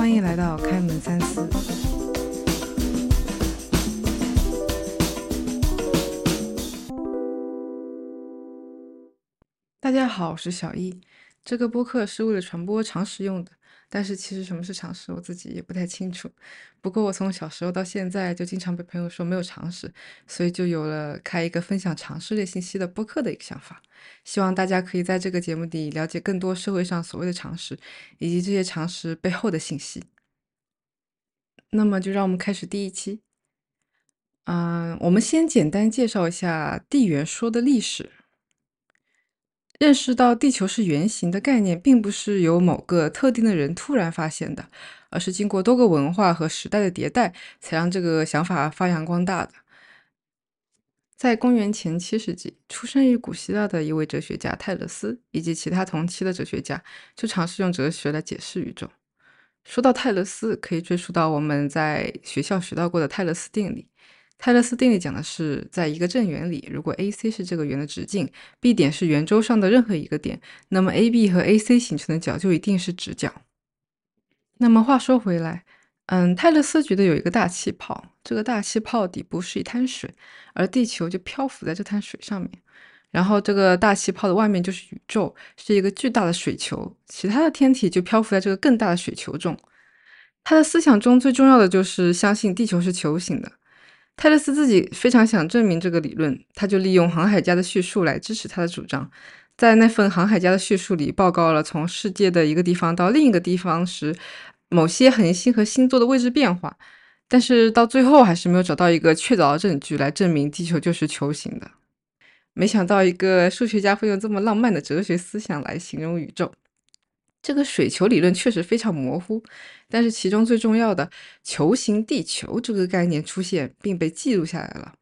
欢迎来到开门三思。大家好，我是小易。这个播客是为了传播常识用的，但是其实什么是常识，我自己也不太清楚。不过我从小时候到现在就经常被朋友说没有常识，所以就有了开一个分享常识类信息的播客的一个想法。希望大家可以在这个节目里了解更多社会上所谓的常识，以及这些常识背后的信息。那么就让我们开始第一期。嗯，我们先简单介绍一下地缘说的历史。认识到地球是圆形的概念，并不是由某个特定的人突然发现的，而是经过多个文化和时代的迭代，才让这个想法发扬光大的。在公元前七世纪，出生于古希腊的一位哲学家泰勒斯，以及其他同期的哲学家，就尝试用哲学来解释宇宙。说到泰勒斯，可以追溯到我们在学校学到过的泰勒斯定理。泰勒斯定理讲的是，在一个正圆里，如果 AC 是这个圆的直径，B 点是圆周上的任何一个点，那么 AB 和 AC 形成的角就一定是直角。那么话说回来，嗯，泰勒斯觉得有一个大气泡，这个大气泡底部是一滩水，而地球就漂浮在这滩水上面。然后这个大气泡的外面就是宇宙，是一个巨大的水球，其他的天体就漂浮在这个更大的水球中。他的思想中最重要的就是相信地球是球形的。泰勒斯自己非常想证明这个理论，他就利用航海家的叙述来支持他的主张。在那份航海家的叙述里，报告了从世界的一个地方到另一个地方时，某些恒星和星座的位置变化。但是到最后还是没有找到一个确凿的证据来证明地球就是球形的。没想到一个数学家会用这么浪漫的哲学思想来形容宇宙。这个水球理论确实非常模糊，但是其中最重要的“球形地球”这个概念出现并被记录下来了。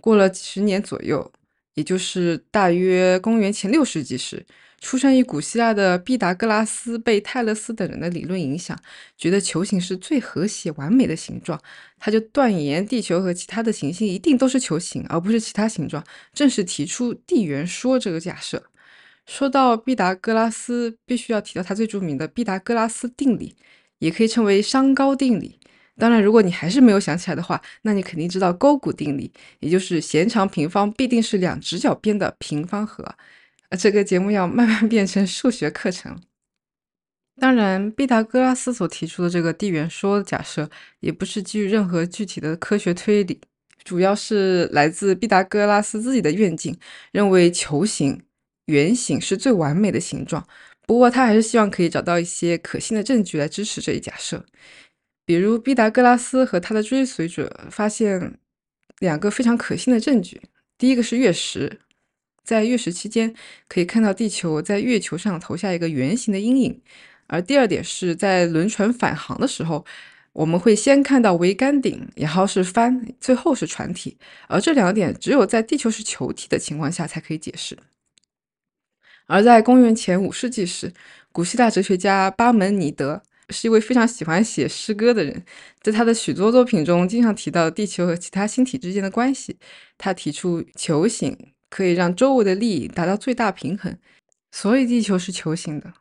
过了几十年左右，也就是大约公元前六世纪时，出生于古希腊的毕达哥拉斯被泰勒斯等人的理论影响，觉得球形是最和谐完美的形状，他就断言地球和其他的行星一定都是球形，而不是其他形状，正式提出地缘说这个假设。说到毕达哥拉斯，必须要提到他最著名的毕达哥拉斯定理，也可以称为商高定理。当然，如果你还是没有想起来的话，那你肯定知道勾股定理，也就是弦长平方必定是两直角边的平方和。这个节目要慢慢变成数学课程。当然，毕达哥拉斯所提出的这个地缘说假设，也不是基于任何具体的科学推理，主要是来自毕达哥拉斯自己的愿景，认为球形。圆形是最完美的形状，不过他还是希望可以找到一些可信的证据来支持这一假设。比如，毕达哥拉斯和他的追随者发现两个非常可信的证据：第一个是月食，在月食期间可以看到地球在月球上投下一个圆形的阴影；而第二点是在轮船返航的时候，我们会先看到桅杆顶，然后是帆，最后是船体。而这两点只有在地球是球体的情况下才可以解释。而在公元前五世纪时，古希腊哲学家巴门尼德是一位非常喜欢写诗歌的人，在他的许多作品中经常提到地球和其他星体之间的关系。他提出球形可以让周围的力达到最大平衡，所以地球是球形的。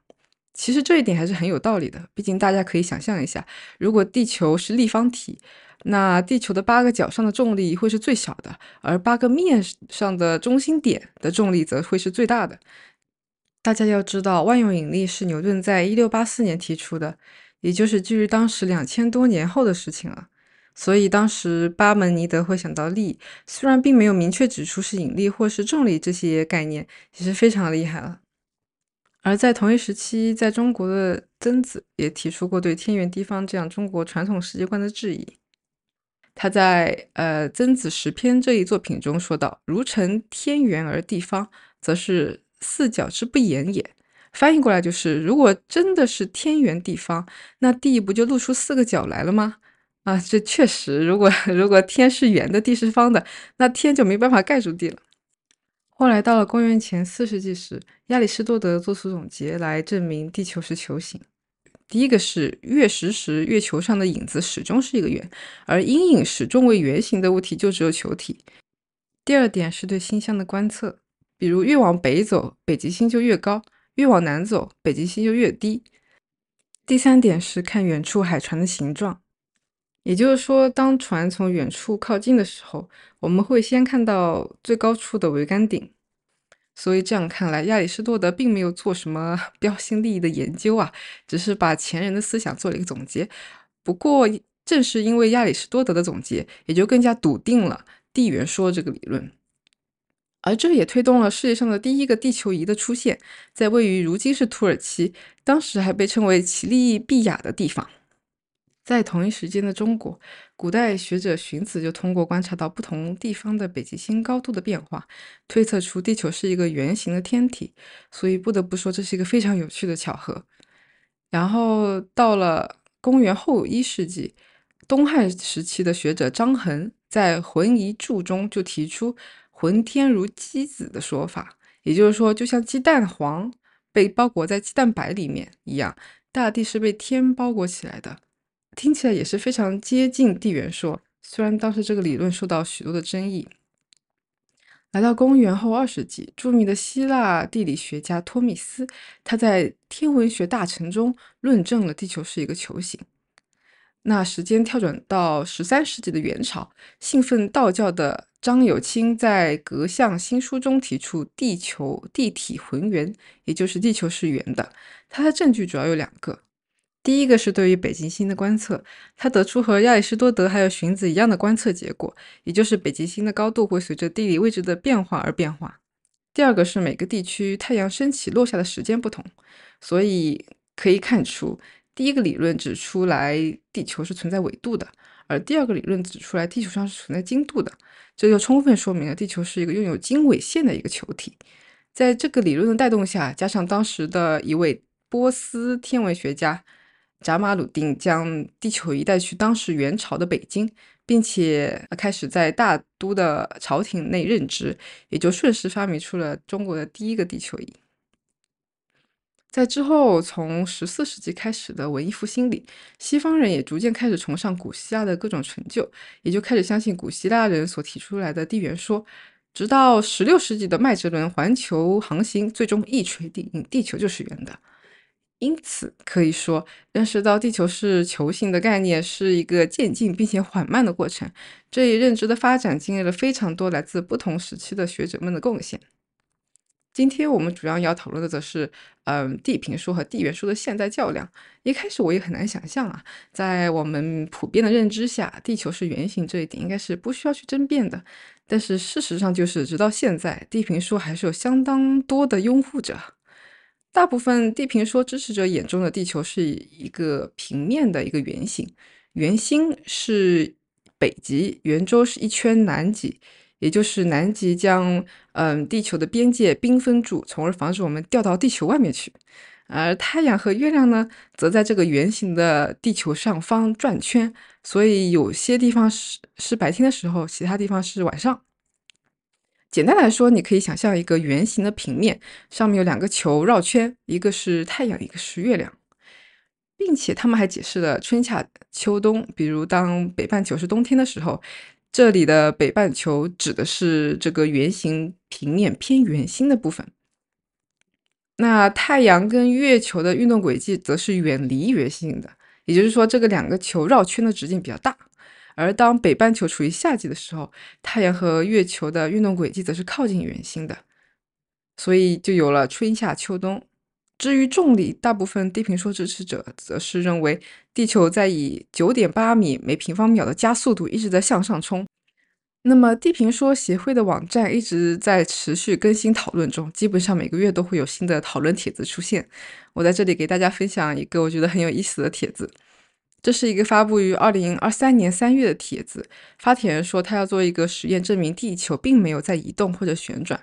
其实这一点还是很有道理的，毕竟大家可以想象一下，如果地球是立方体，那地球的八个角上的重力会是最小的，而八个面上的中心点的重力则会是最大的。大家要知道，万有引力是牛顿在一六八四年提出的，也就是距离当时两千多年后的事情了。所以当时巴门尼德会想到力，虽然并没有明确指出是引力或是重力这些概念，也是非常厉害了。而在同一时期，在中国的曾子也提出过对天圆地方这样中国传统世界观的质疑。他在呃《曾子十篇》这一作品中说道：“如成天圆而地方，则是。”四角之不言也，翻译过来就是：如果真的是天圆地方，那地不就露出四个角来了吗？啊，这确实，如果 如果天是圆的，地是方的，那天就没办法盖住地了。后来到了公元前四世纪时，亚里士多德做出总结来证明地球是球形。第一个是月食时，月球上的影子始终是一个圆，而阴影始终为圆形的物体就只有球体。第二点是对星象的观测。比如越往北走，北极星就越高；越往南走，北极星就越低。第三点是看远处海船的形状，也就是说，当船从远处靠近的时候，我们会先看到最高处的桅杆顶。所以这样看来，亚里士多德并没有做什么 标新立异的研究啊，只是把前人的思想做了一个总结。不过，正是因为亚里士多德的总结，也就更加笃定了地缘说这个理论，而这也推动了世界上的第一个地球仪的出现，在位于如今是土耳其，当时还被称为奇利毕亚的地方。在同一时间的中国，古代学者荀子就通过观察到不同地方的北极星高度的变化，推测出地球是一个圆形的天体。所以不得不说，这是一个非常有趣的巧合。然后到了公元后一世纪，东汉时期的学者张衡在《浑仪注》中就提出“浑天如鸡子”的说法，也就是说，就像鸡蛋黄被包裹在鸡蛋白里面一样，大地是被天包裹起来的。听起来也是非常接近地缘说，虽然当时这个理论受到许多的争议。来到公元后二世纪，著名的希腊地理学家托米斯，他在《天文学大成》中论证了地球是一个球形。那时间跳转到十三世纪的元朝，信奉道教的张有清在《格象新书》中提出地球地体浑圆，也就是地球是圆的。他的证据主要有两个。第一个是对于北极星的观测，他得出和亚里士多德还有荀子一样的观测结果，也就是北极星的高度会随着地理位置的变化而变化。第二个是每个地区太阳升起落下的时间不同，所以可以看出，第一个理论指出来地球是存在纬度的，而第二个理论指出来地球上是存在经度的，这就充分说明了地球是一个拥有经纬线的一个球体。在这个理论的带动下，加上当时的一位波斯天文学家。扎马鲁丁将地球仪带去当时元朝的北京，并且开始在大都的朝廷内任职，也就顺势发明出了中国的第一个地球仪。在之后，从十四世纪开始的文艺复兴里，西方人也逐渐开始崇尚古希腊的各种成就，也就开始相信古希腊人所提出来的地缘说。直到十六世纪的麦哲伦环球航行，最终一锤定音，地球就是圆的。因此，可以说，认识到地球是球形的概念是一个渐进并且缓慢的过程。这一认知的发展经历了非常多来自不同时期的学者们的贡献。今天我们主要要讨论的则是，嗯，地平说和地缘说的现代较量。一开始我也很难想象啊，在我们普遍的认知下，地球是圆形这一点应该是不需要去争辩的。但是事实上就是，直到现在，地平说还是有相当多的拥护者。大部分地平说支持者眼中的地球是一个平面的一个圆形，圆心是北极，圆周是一圈南极，也就是南极将嗯地球的边界冰封住，从而防止我们掉到地球外面去。而太阳和月亮呢，则在这个圆形的地球上方转圈，所以有些地方是是白天的时候，其他地方是晚上。简单来说，你可以想象一个圆形的平面，上面有两个球绕圈，一个是太阳，一个是月亮，并且他们还解释了春夏秋冬。比如，当北半球是冬天的时候，这里的北半球指的是这个圆形平面偏圆心的部分。那太阳跟月球的运动轨迹则是远离圆心的，也就是说，这个两个球绕圈的直径比较大。而当北半球处于夏季的时候，太阳和月球的运动轨迹则是靠近圆心的，所以就有了春夏秋冬。至于重力，大部分地平说支持者则是认为地球在以九点八米每平方秒的加速度一直在向上冲。那么地平说协会的网站一直在持续更新讨论中，基本上每个月都会有新的讨论帖子出现。我在这里给大家分享一个我觉得很有意思的帖子。这是一个发布于二零二三年三月的帖子。发帖人说，他要做一个实验，证明地球并没有在移动或者旋转。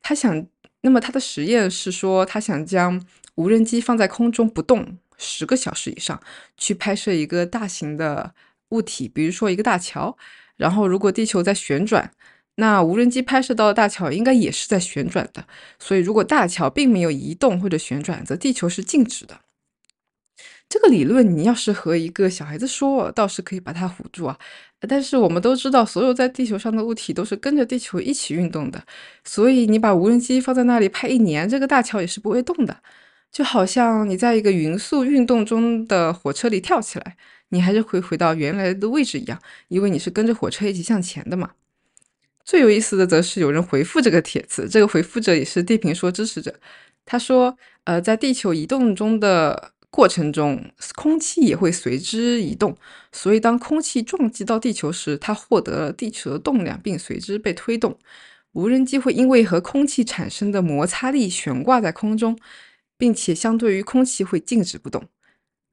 他想，那么他的实验是说，他想将无人机放在空中不动十个小时以上，去拍摄一个大型的物体，比如说一个大桥。然后，如果地球在旋转，那无人机拍摄到的大桥应该也是在旋转的。所以，如果大桥并没有移动或者旋转，则地球是静止的。这个理论，你要是和一个小孩子说，倒是可以把他唬住啊。但是我们都知道，所有在地球上的物体都是跟着地球一起运动的，所以你把无人机放在那里拍一年，这个大桥也是不会动的。就好像你在一个匀速运动中的火车里跳起来，你还是会回到原来的位置一样，因为你是跟着火车一起向前的嘛。最有意思的则是有人回复这个帖子，这个回复者也是地平说支持者。他说：“呃，在地球移动中的过程中，空气也会随之移动，所以当空气撞击到地球时，它获得了地球的动量，并随之被推动。无人机会因为和空气产生的摩擦力悬挂在空中，并且相对于空气会静止不动。”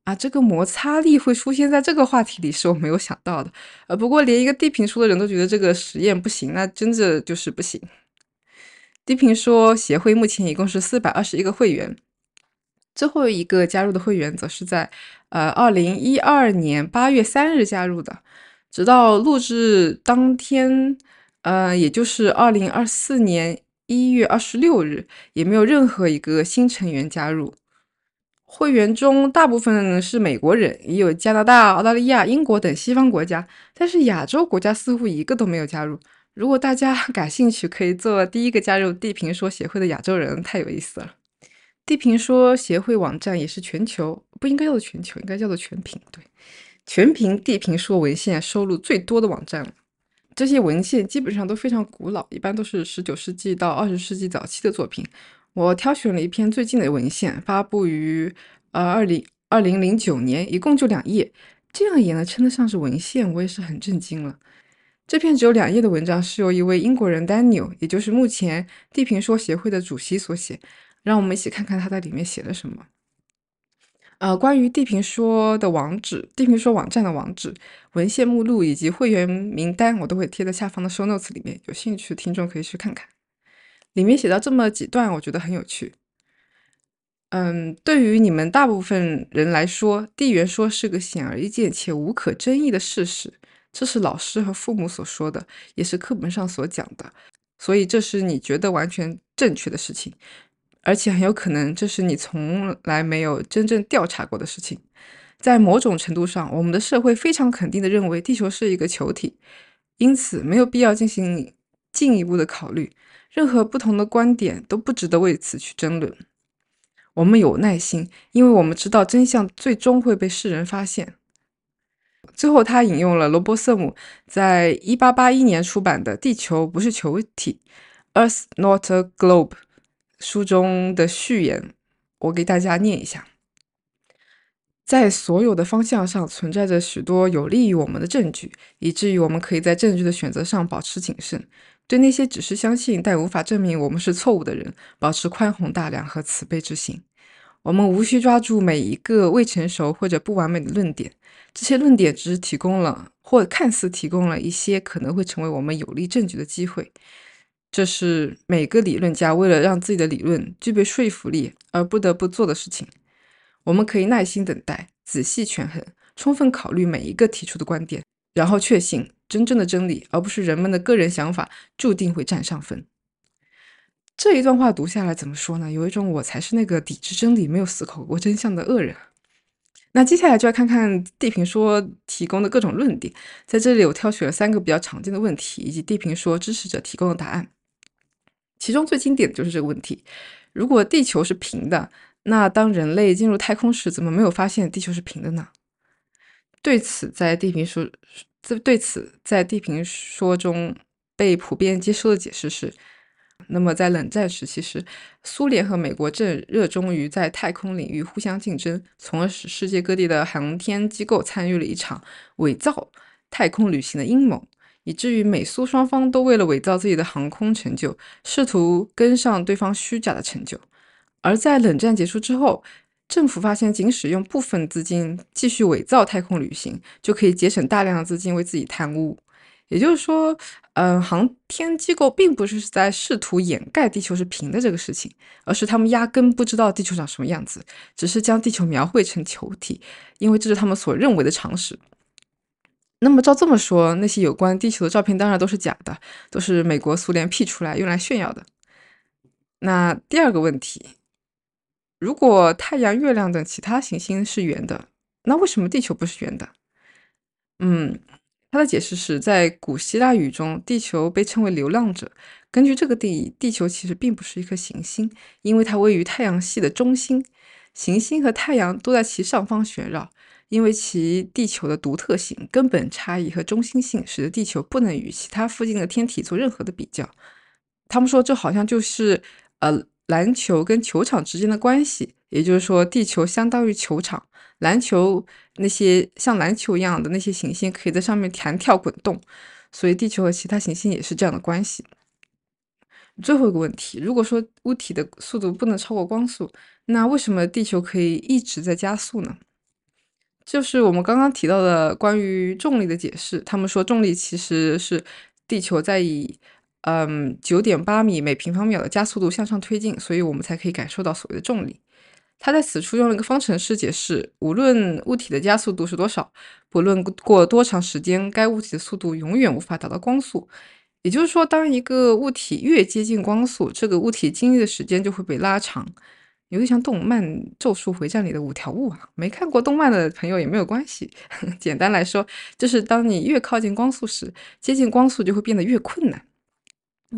啊，这个摩擦力会出现在这个话题里，是我没有想到的。呃，不过连一个地平说的人都觉得这个实验不行，那真的就是不行。地平说协会目前一共是四百二十一个会员，最后一个加入的会员则是在呃二零一二年八月三日加入的，直到录制当天，呃，也就是二零二四年一月二十六日，也没有任何一个新成员加入。会员中大部分是美国人，也有加拿大、澳大利亚、英国等西方国家，但是亚洲国家似乎一个都没有加入。如果大家 感兴趣，可以做第一个加入地平说协会的亚洲人，太有意思了。地平说协会网站也是全球不应该叫做全球，应该叫做全屏，对，全屏地平说文献收录最多的网站了。这些文献基本上都非常古老，一般都是十九世纪到二十世纪早期的作品。我挑选了一篇最近的文献，发布于呃二零二零零九年，一共就两页，这样也能称得上是文献，我也是很震惊了。这篇只有两页的文章是由一位英国人 Daniel，也就是目前地平说协会的主席所写。让我们一起看看他在里面写了什么。呃，关于地平说的网址、地平说网站的网址、文献目录以及会员名单，我都会贴在下方的 show notes 里面，有兴趣的听众可以去看看。里面写到这么几段，我觉得很有趣。嗯，对于你们大部分人来说，地缘说是个显而易见且无可争议的事实，这是老师和父母所说的，也是课本上所讲的，所以这是你觉得完全正确的事情，而且很有可能这是你从来没有真正调查过的事情。在某种程度上，我们的社会非常肯定地认为地球是一个球体，因此没有必要进行进一步的考虑。任何不同的观点都不值得为此去争论。我们有耐心，因为我们知道真相最终会被世人发现。最后，他引用了罗伯瑟姆在一八八一年出版的《地球不是球体》（Earth Not a Globe） 书中的序言，我给大家念一下：在所有的方向上存在着许多有利于我们的证据，以至于我们可以在证据的选择上保持谨慎。对那些只是相信但无法证明我们是错误的人，保持宽宏大量和慈悲之心。我们无需抓住每一个未成熟或者不完美的论点，这些论点只是提供了或看似提供了一些可能会成为我们有力证据的机会。这是每个理论家为了让自己的理论具备说服力而不得不做的事情。我们可以耐心等待，仔细权衡，充分考虑每一个提出的观点，然后确信。真正的真理，而不是人们的个人想法，注定会占上风。这一段话读下来怎么说呢？有一种我才是那个抵制真理、没有思考过真相的恶人。那接下来就要看看地平说提供的各种论点。在这里，我挑选了三个比较常见的问题，以及地平说支持者提供的答案。其中最经典的就是这个问题：如果地球是平的，那当人类进入太空时，怎么没有发现地球是平的呢？对此，在地平说。这对此，在地平说中被普遍接受的解释是：那么在冷战时期时，苏联和美国正热衷于在太空领域互相竞争，从而使世界各地的航天机构参与了一场伪造太空旅行的阴谋，以至于美苏双方都为了伪造自己的航空成就，试图跟上对方虚假的成就。而在冷战结束之后，政府发现，仅使用部分资金继续伪造太空旅行，就可以节省大量的资金为自己贪污。也就是说，嗯，航天机构并不是在试图掩盖地球是平的这个事情，而是他们压根不知道地球长什么样子，只是将地球描绘成球体，因为这是他们所认为的常识。那么照这么说，那些有关地球的照片当然都是假的，都是美国、苏联 P 出来用来炫耀的。那第二个问题。如果太阳、月亮等其他行星是圆的，那为什么地球不是圆的？嗯，他的解释是在古希腊语中，地球被称为流浪者。根据这个定义，地球其实并不是一颗行星，因为它位于太阳系的中心。行星和太阳都在其上方旋绕。因为其地球的独特性、根本差异和中心性，使得地球不能与其他附近的天体做任何的比较。他们说，这好像就是呃篮球跟球场之间的关系，也就是说，地球相当于球场，篮球那些像篮球一样的那些行星可以在上面弹跳滚动，所以地球和其他行星也是这样的关系。最后一个问题，如果说物体的速度不能超过光速，那为什么地球可以一直在加速呢？就是我们刚刚提到的关于重力的解释，他们说重力其实是地球在以嗯九点八米每平方秒的加速度向上推进，所以我们才可以感受到所谓的重力。他在此处用了一个方程式解释，无论物体的加速度是多少，不论过多长时间，该物体的速度永远无法达到光速。也就是说，当一个物体越接近光速，这个物体经历的时间就会被拉长。有点像动漫《咒术回战》里的五条悟啊，没看过动漫的朋友也没有关系。简单来说，就是当你越靠近光速时，接近光速就会变得越困难。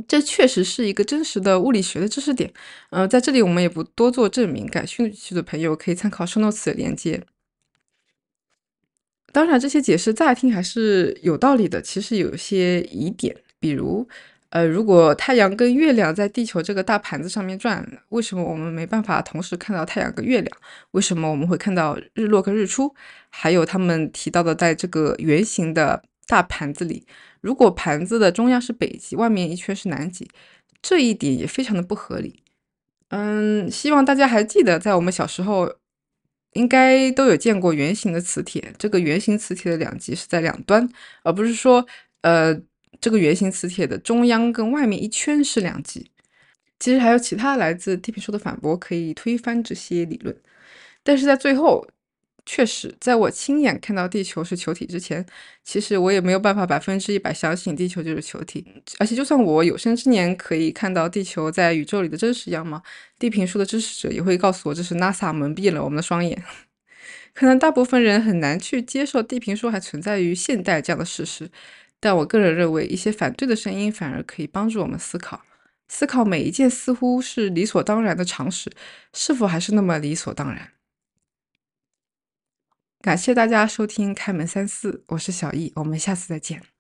这确实是一个真实的物理学的知识点。呃，在这里我们也不多做证明，感兴趣的朋友可以参考 Shunos 的链接。当然，这些解释乍听还是有道理的，其实有些疑点，比如。呃，如果太阳跟月亮在地球这个大盘子上面转，为什么我们没办法同时看到太阳跟月亮？为什么我们会看到日落跟日出？还有他们提到的，在这个圆形的大盘子里，如果盘子的中央是北极，外面一圈是南极，这一点也非常的不合理。嗯，希望大家还记得，在我们小时候应该都有见过圆形的磁铁，这个圆形磁铁的两极是在两端，而不是说呃。这个圆形磁铁的中央跟外面一圈是两极。其实还有其他来自地平说的反驳可以推翻这些理论，但是在最后，确实在我亲眼看到地球是球体之前，其实我也没有办法百分之一百相信地球就是球体。而且就算我有生之年可以看到地球在宇宙里的真实样貌，地平说的支持者也会告诉我这是 NASA 蒙蔽了我们的双眼。可能大部分人很难去接受地平说还存在于现代这样的事实。但我个人认为，一些反对的声音反而可以帮助我们思考，思考每一件似乎是理所当然的常识，是否还是那么理所当然。感谢大家收听《开门三思》，我是小易，我们下次再见。